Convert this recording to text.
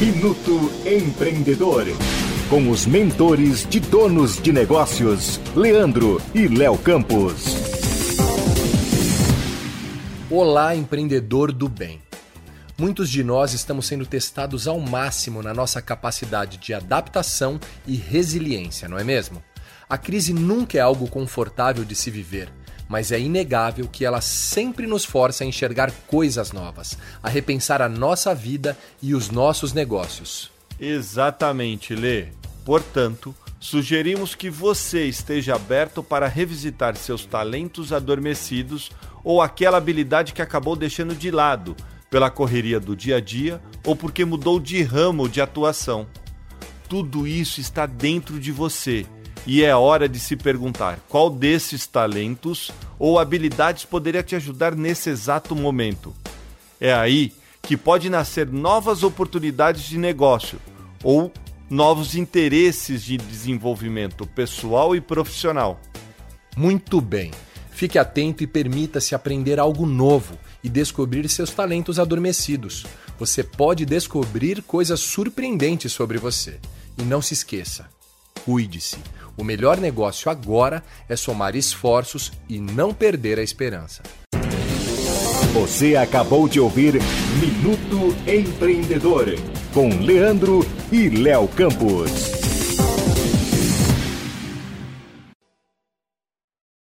Minuto Empreendedor. Com os mentores de donos de negócios, Leandro e Léo Campos. Olá, empreendedor do bem. Muitos de nós estamos sendo testados ao máximo na nossa capacidade de adaptação e resiliência, não é mesmo? A crise nunca é algo confortável de se viver mas é inegável que ela sempre nos força a enxergar coisas novas, a repensar a nossa vida e os nossos negócios. Exatamente, Lê. Portanto, sugerimos que você esteja aberto para revisitar seus talentos adormecidos ou aquela habilidade que acabou deixando de lado pela correria do dia a dia ou porque mudou de ramo de atuação. Tudo isso está dentro de você e é hora de se perguntar qual desses talentos ou habilidades poderia te ajudar nesse exato momento. É aí que pode nascer novas oportunidades de negócio ou novos interesses de desenvolvimento pessoal e profissional. Muito bem. Fique atento e permita-se aprender algo novo e descobrir seus talentos adormecidos. Você pode descobrir coisas surpreendentes sobre você. E não se esqueça: cuide-se. O melhor negócio agora é somar esforços e não perder a esperança. Você acabou de ouvir Minuto Empreendedor com Leandro e Léo Campos.